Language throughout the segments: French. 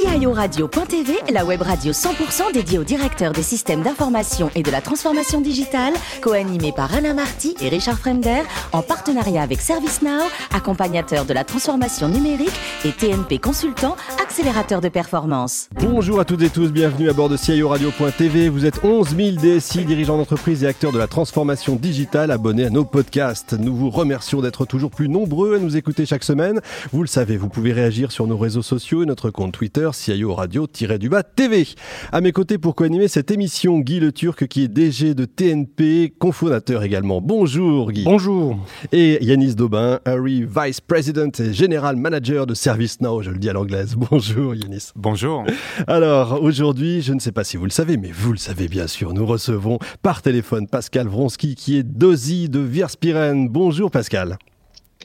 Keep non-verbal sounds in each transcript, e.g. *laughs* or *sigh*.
CIO Radio.tv, la web radio 100% dédiée aux directeurs des systèmes d'information et de la transformation digitale, co-animée par Alain Marty et Richard Fremder, en partenariat avec ServiceNow, accompagnateur de la transformation numérique et TNP Consultant, accélérateur de performance. Bonjour à toutes et tous, bienvenue à bord de CIO Radio.tv. Vous êtes 11 000 DSI, dirigeants d'entreprise et acteurs de la transformation digitale abonnés à nos podcasts. Nous vous remercions d'être toujours plus nombreux à nous écouter chaque semaine. Vous le savez, vous pouvez réagir sur nos réseaux sociaux et notre compte Twitter CIO Radio-du-bas TV. À mes côtés pour co-animer cette émission, Guy Le Turc qui est DG de TNP, cofondateur également. Bonjour Guy. Bonjour. Et Yanis Daubin, Harry Vice President et General Manager de ServiceNow, je le dis à l'anglaise. *laughs* Bonjour Yanis. Bonjour. Alors aujourd'hui, je ne sais pas si vous le savez, mais vous le savez bien sûr, nous recevons par téléphone Pascal Vronsky qui est DOSI de Vierspiren. Bonjour Pascal.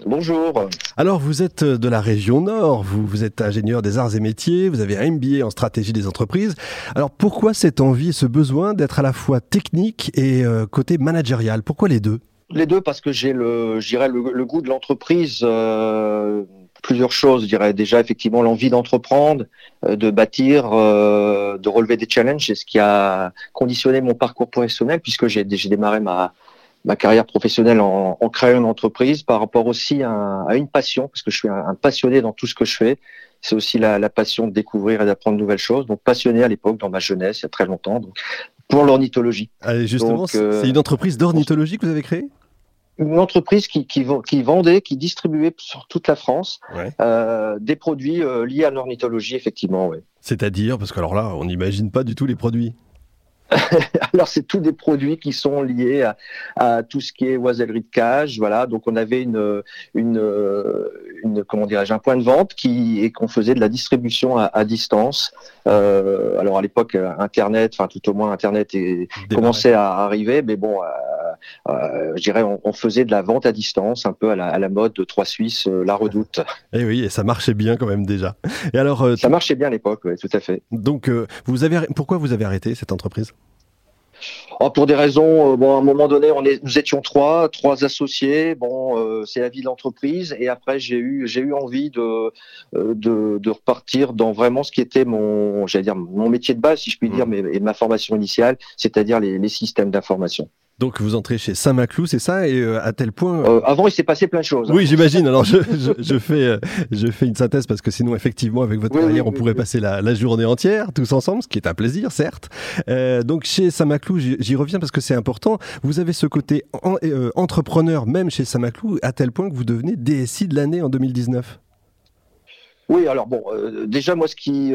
Bonjour. Alors, vous êtes de la région Nord, vous, vous êtes ingénieur des arts et métiers, vous avez un MBA en stratégie des entreprises. Alors, pourquoi cette envie ce besoin d'être à la fois technique et euh, côté managérial? Pourquoi les deux? Les deux, parce que j'ai le, le, le goût de l'entreprise. Euh, plusieurs choses, je dirais déjà effectivement l'envie d'entreprendre, euh, de bâtir, euh, de relever des challenges, c'est ce qui a conditionné mon parcours professionnel puisque j'ai démarré ma, ma carrière professionnelle en, en, créant une entreprise par rapport aussi à, à, une passion, parce que je suis un, un, passionné dans tout ce que je fais. C'est aussi la, la, passion de découvrir et d'apprendre de nouvelles choses. Donc passionné à l'époque, dans ma jeunesse, il y a très longtemps, donc, pour l'ornithologie. Allez, justement, euh, c'est une entreprise d'ornithologie que vous avez créée? Une entreprise qui, qui, qui, vendait, qui distribuait sur toute la France ouais. euh, des produits euh, liés à l'ornithologie, effectivement. Ouais. C'est-à-dire, parce que alors là, on n'imagine pas du tout les produits. *laughs* Alors c'est tous des produits qui sont liés à, à, tout ce qui est oisellerie de cage, voilà. Donc on avait une, une, une comment dirais-je, un point de vente qui et qu'on faisait de la distribution à, à distance. Euh, alors à l'époque Internet, enfin tout au moins Internet est, commençait à arriver, mais bon, euh, je dirais on, on, faisait de la vente à distance, un peu à la, à la mode de Trois Suisses, euh, la Redoute. Et oui, et ça marchait bien quand même déjà. Et alors euh, ça marchait bien à l'époque, oui, tout à fait. Donc vous avez pourquoi vous avez arrêté cette entreprise? Oh, pour des raisons, euh, bon, à un moment donné, on est, nous étions trois, trois associés. Bon, euh, c'est la vie de l'entreprise. Et après, j'ai eu, j'ai eu envie de, euh, de, de, repartir dans vraiment ce qui était mon, j'allais dire, mon métier de base, si je puis dire, mais et ma formation initiale, c'est-à-dire les, les systèmes d'information. Donc vous entrez chez Saint-Maclou, c'est ça Et euh, à tel point. Euh, avant, il s'est passé plein de choses. Oui, j'imagine. Alors je, je, je, fais, euh, je fais une synthèse parce que sinon, effectivement, avec votre oui, carrière, oui, on oui, pourrait passer la, la, journée entière tous ensemble, ce qui est un plaisir, certes. Euh, donc chez Saint-Maclou, j'y reviens parce que c'est important. Vous avez ce côté en, euh, entrepreneur même chez Saint-Maclou, à tel point que vous devenez DSI de l'année en 2019. Oui, alors bon, déjà moi, ce qui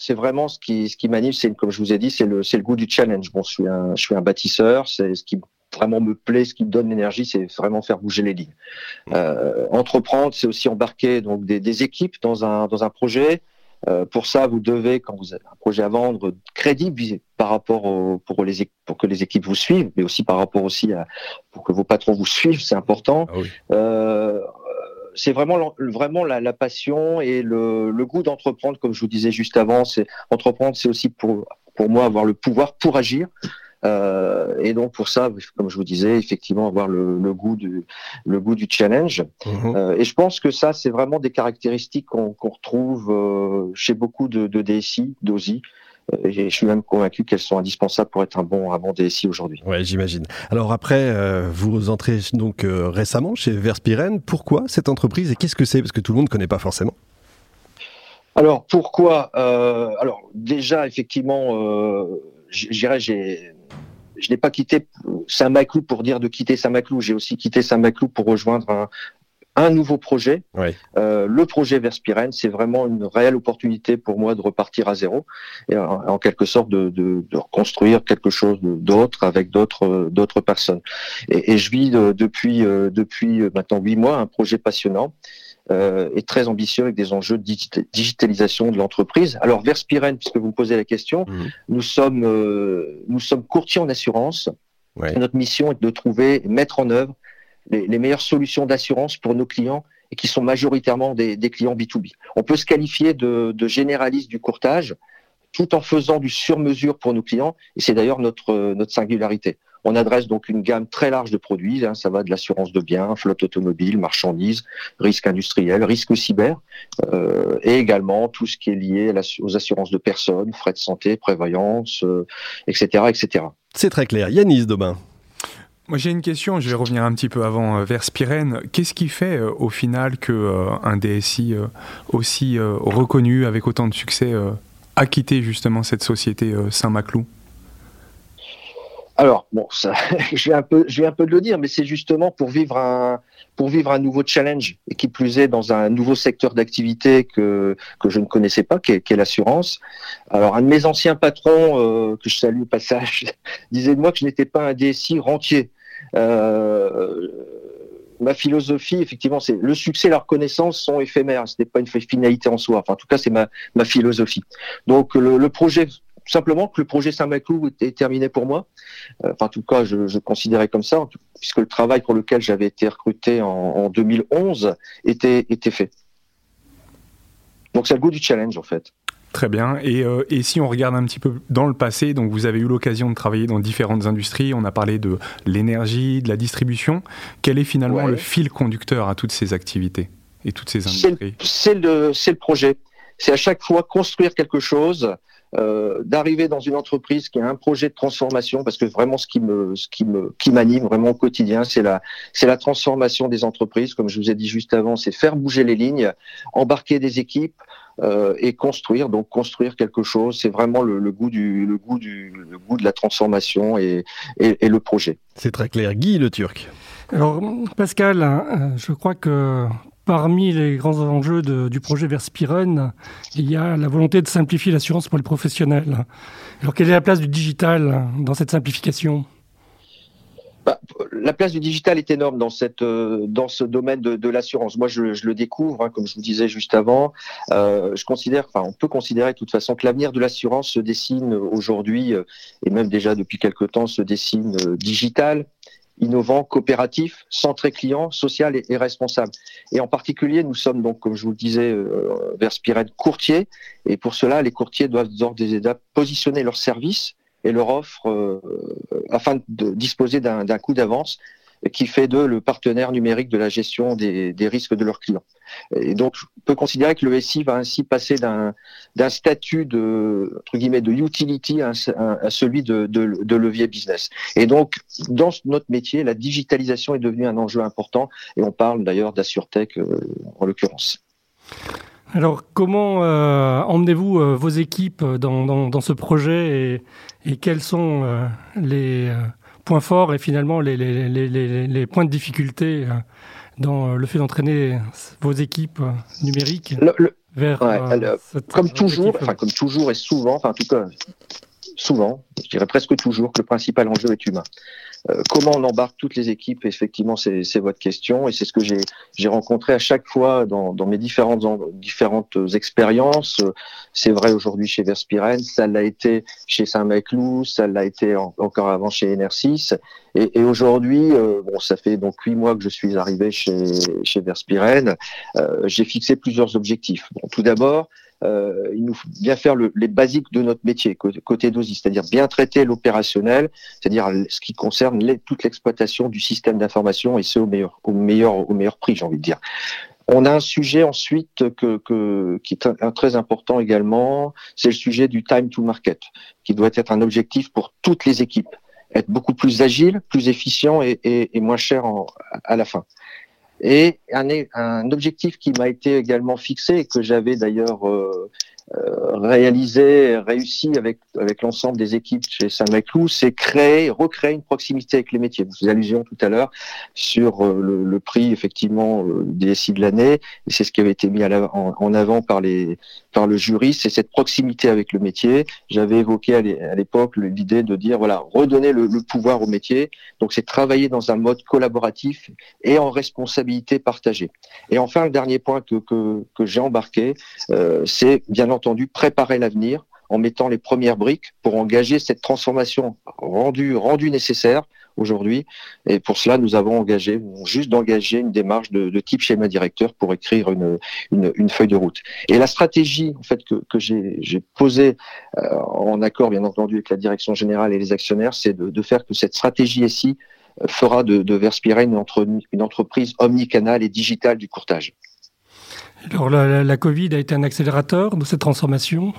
c'est vraiment ce qui, ce qui m'anime, c'est comme je vous ai dit, c'est le, c'est le goût du challenge. Bon, je suis un, je suis un bâtisseur, c'est ce qui vraiment me plaît, ce qui me donne l'énergie, c'est vraiment faire bouger les lignes. Euh, entreprendre, c'est aussi embarquer donc des, des, équipes dans un, dans un projet. Euh, pour ça, vous devez, quand vous avez un projet à vendre, crédible par rapport au, pour les pour que les équipes vous suivent, mais aussi par rapport aussi à pour que vos patrons vous suivent, c'est important. Ah oui. euh, c'est vraiment vraiment la, la, passion et le, le goût d'entreprendre, comme je vous disais juste avant. C'est entreprendre, c'est aussi pour pour moi avoir le pouvoir pour agir. Euh, et donc pour ça, comme je vous disais, effectivement avoir le, le goût du le goût du challenge. Mmh. Euh, et je pense que ça, c'est vraiment des caractéristiques qu'on qu retrouve euh, chez beaucoup de, de DSI, d'OSI. Et je suis même convaincu qu'elles sont indispensables pour être un bon, un bon DSI aujourd'hui. Ouais, j'imagine. Alors après, euh, vous entrez donc euh, récemment chez Verspiren. Pourquoi cette entreprise et qu'est-ce que c'est? Parce que tout le monde ne connaît pas forcément. Alors pourquoi euh, Alors déjà, effectivement, euh, j'irais, j'ai je n'ai pas quitté Saint-Maclou pour dire de quitter Saint-Maclou. J'ai aussi quitté Saint-Maclou pour rejoindre un, un nouveau projet. Oui. Euh, le projet Verspiren, c'est vraiment une réelle opportunité pour moi de repartir à zéro et en, en quelque sorte de, de, de, reconstruire quelque chose d'autre avec d'autres d'autres personnes. Et, et, je vis de, depuis euh, depuis maintenant huit mois un projet passionnant. Euh, et très ambitieux avec des enjeux de digitalisation de l'entreprise. Alors Verspiren, puisque vous me posez la question, mmh. nous sommes euh, nous sommes courtiers en assurance. Ouais. Notre mission est de trouver, mettre en œuvre les, meilleures solutions d'assurance pour nos clients et qui sont majoritairement des, clients B2B. On peut se qualifier de, généraliste du courtage tout en faisant du sur-mesure pour nos clients et c'est d'ailleurs notre, singularité. On adresse donc une gamme très large de produits. Hein. ça va de l'assurance de biens, flotte automobile, marchandises, risque industriel, risque cyber, euh, et également tout ce qui est lié aux assurances de personnes, frais de santé, prévoyance, etc., etc. C'est très clair. Yanis Dobin. Moi j'ai une question, je vais revenir un petit peu avant euh, vers Spirène. Qu'est-ce qui fait euh, au final qu'un euh, DSI aussi reconnu, avec autant de succès, a quitté justement cette société Saint-Maclou? Alors bon, ça, *laughs* je vais un peu, un peu de le dire, mais c'est justement pour vivre un, pour vivre un nouveau challenge et qui plus est dans un nouveau secteur d'activité que que je ne connaissais pas, qui est, l'assurance. Alors un de mes anciens patrons que je salue au passage *laughs* disait de moi que je n'étais pas un DSI rentier. Euh, ma philosophie, effectivement, c'est le succès et la reconnaissance sont éphémères. Ce n'est pas une finalité en soi. Enfin, en tout cas, c'est ma, ma philosophie. Donc, le, projet, simplement que le projet Saint-Maclou était terminé pour moi. Euh, enfin, en tout cas, je, je considérais comme ça, puisque le travail pour lequel j'avais été recruté en, en 2011 était, était fait. Donc, c'est le goût du challenge, en fait. Très bien. Euh, et, si on regarde un petit peu dans le passé, donc vous avez eu l'occasion de travailler dans différentes industries. On a parlé de l'énergie, de la distribution. Quel est finalement le fil conducteur à toutes ces activités et toutes ces industries? C'est le, le, projet. C'est à chaque fois construire quelque chose, euh, d'arriver dans une entreprise qui a un projet de transformation, parce que vraiment ce qui me, ce qui me, qui m'anime vraiment au quotidien, c'est la, c'est la transformation des entreprises. Comme je vous ai dit juste avant, c'est faire bouger les lignes, embarquer des équipes, euh, et construire. Donc construire quelque chose, c'est vraiment le, goût du le goût du le goût de la transformation et, et, le projet. C'est très clair. Guy le Turc. Alors Pascal, hein, je crois que parmi les grands enjeux du projet Verspiren, il y a la volonté de simplifier l'assurance pour les professionnels. Alors quelle est la place du digital dans cette simplification? Bah, la place du digital est énorme dans euh, ce domaine de, l'assurance. Moi, je, le découvre, hein, comme je vous disais juste avant. Euh, je considère, enfin, on peut considérer de toute façon que l'avenir de l'assurance se dessine aujourd'hui euh, et même déjà depuis quelque temps se dessine digital, innovant, coopératif, centré client, social et, responsable. Et en particulier, nous sommes donc, comme je vous le disais, euh, vers Spired courtier. Et pour cela, les courtiers doivent d'ores et déjà positionner leurs services et leur offre euh, afin de disposer d'un coup d'avance qui fait d'eux le partenaire numérique de la gestion des, risques de leurs clients. Et donc, je peux considérer que le SI va ainsi passer d'un statut de, entre guillemets, de utility à, à celui de, de, de, levier business. Et donc, dans notre métier, la digitalisation est devenue un enjeu important, et on parle d'ailleurs d'AssureTech euh, en l'occurrence. Alors, comment euh, emmenez-vous euh, vos équipes dans, dans, dans, ce projet et, et quels sont euh, les euh, points forts et finalement les, les, les, les points de difficulté euh, dans le fait d'entraîner vos équipes numériques le, vers ouais, comme toujours, enfin comme toujours et souvent, enfin en tout cas souvent, je dirais presque toujours, que le principal enjeu est humain. Euh, comment on embarque toutes les équipes Effectivement, c'est votre question et c'est ce que j'ai rencontré à chaque fois dans, dans mes différentes différentes expériences. C'est vrai aujourd'hui chez Verspiren, ça l'a été chez Saint-Maclou, ça l'a été encore avant chez Enersys. Et, et aujourd'hui, euh, bon, ça fait donc huit mois que je suis arrivé chez chez Verspiren. Euh, j'ai fixé plusieurs objectifs. Bon, tout d'abord, euh, il nous faut bien faire le, les basiques de notre métier côté DOSI, c'est-à-dire bien traiter l'opérationnel, c'est-à-dire ce qui concerne les, toute l'exploitation du système d'information et ce au meilleur, au meilleur, au meilleur prix, j'ai envie de dire. On a un sujet ensuite que, que, qui est un, très important également, c'est le sujet du time to market, qui doit être un objectif pour toutes les équipes, être beaucoup plus agile, plus efficient et, et, et moins cher en, à la fin. Et un, objectif qui m'a été également fixé que j'avais d'ailleurs euh, réalisé, réussi avec avec l'ensemble des équipes chez Saint-Maclou, c'est créer, recréer une proximité avec les métiers. Vous allusion tout à l'heure sur euh, le, le, prix effectivement euh, des SI de l'année, et c'est ce qui avait été mis à en, en, avant par les par le jury, c'est cette proximité avec le métier. J'avais évoqué à l'époque l'idée de dire voilà redonner le, le pouvoir au métier. Donc c'est travailler dans un mode collaboratif et en responsabilité partagée. Et enfin le dernier point que que, que j'ai embarqué, euh, c'est bien entendu entendu préparer l'avenir en mettant les premières briques pour engager cette transformation rendue, rendue nécessaire aujourd'hui. Et pour cela, nous avons engagé, juste d'engager une démarche de, type schéma directeur pour écrire une, feuille de route. Et la stratégie, en fait, que, j'ai posée euh, en accord, bien entendu, avec la direction générale et les actionnaires, c'est de, faire que cette stratégie euh, fera de, de une, entre, une entreprise omnicanale et digitale du courtage. Alors la, la, Covid a été un accélérateur de cette transformation?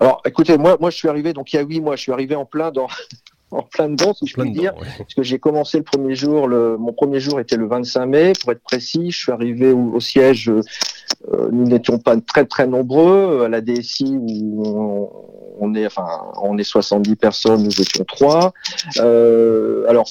Alors écoutez, moi, moi je suis arrivé, donc il y a huit mois, je suis arrivé en plein dans, *laughs* en plein dedans, si je puis dire. Parce que j'ai commencé le premier jour, le, mon premier jour était le 25 mai, pour être précis. Je suis arrivé au, au siège, euh, nous n'étions pas très très nombreux. À la DSI, où on, on, est, enfin, on est 70 personnes, nous étions trois. Euh, alors,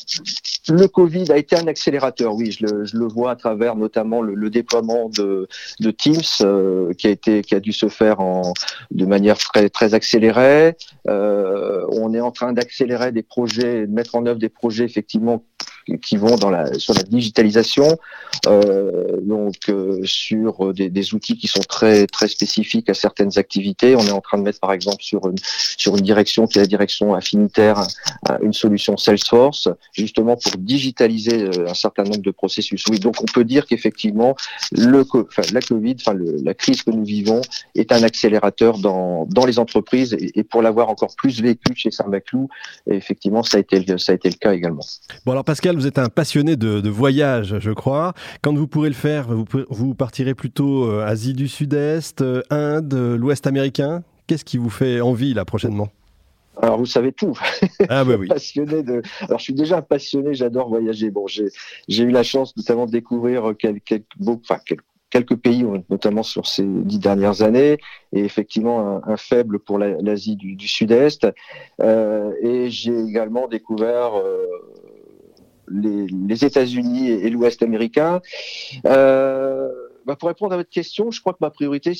le Covid a été un accélérateur, oui, je le, je le vois à travers notamment le, le déploiement de, de Teams, euh, qui a été, qui a dû se faire en, de manière très très accélérée. Euh, on est en train d'accélérer des projets, de mettre en œuvre des projets effectivement qui vont dans la sur la digitalisation, euh, donc euh, sur des, des, outils qui sont très très spécifiques à certaines activités. On est en train de mettre par exemple sur une sur une direction qui est la direction affinitaire une solution Salesforce, justement pour digitaliser euh, un certain nombre de processus. Oui, donc on peut dire qu'effectivement le la Covid, enfin la crise que nous vivons est un accélérateur dans dans les entreprises et, et pour l'avoir encore plus vécu chez Saint-Maclou, effectivement ça a été ça a été le cas également. Bon alors Pascal vous êtes un passionné de, de, voyage, je crois. Quand vous pourrez le faire, vous, vous partirez plutôt euh, Asie du Sud-Est, euh, Inde, l'Ouest américain Qu'est-ce qui vous fait envie là prochainement? Alors vous savez tout. *laughs* Ah bah oui. passionné de. Alors je suis déjà passionné, j'adore voyager. Bon, j'ai eu la chance notamment de découvrir quelques quelques, enfin, quelques quelques pays, notamment sur ces dix dernières années, et effectivement un, un faible pour l'Asie du, du Sud-Est. Euh, et j'ai également découvert euh, les, États-Unis et, et l'Ouest américain. Euh, bah pour répondre à votre question, je crois que ma priorité,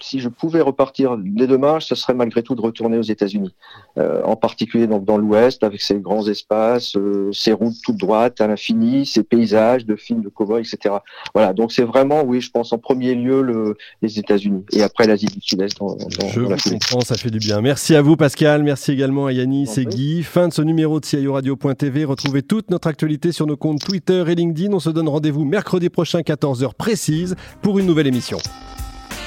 si je pouvais repartir dès demain, ce serait malgré tout de retourner aux États-Unis, euh, en particulier donc dans l'Ouest, avec ses grands espaces, euh, ses routes toutes droites à l'infini, ses paysages de films de cowboys, etc. Voilà, donc c'est vraiment, oui, je pense en premier lieu le, les États-Unis et après l'Asie du Sud-Est. Dans, dans, je dans vous comprends, ça fait du bien. Merci à vous, Pascal. Merci également à Yanis et Guy. Fin de ce numéro de CIO Radio.tv. Retrouvez toute notre actualité sur nos comptes Twitter et LinkedIn. On se donne rendez-vous mercredi prochain, 14h précise, pour une nouvelle émission.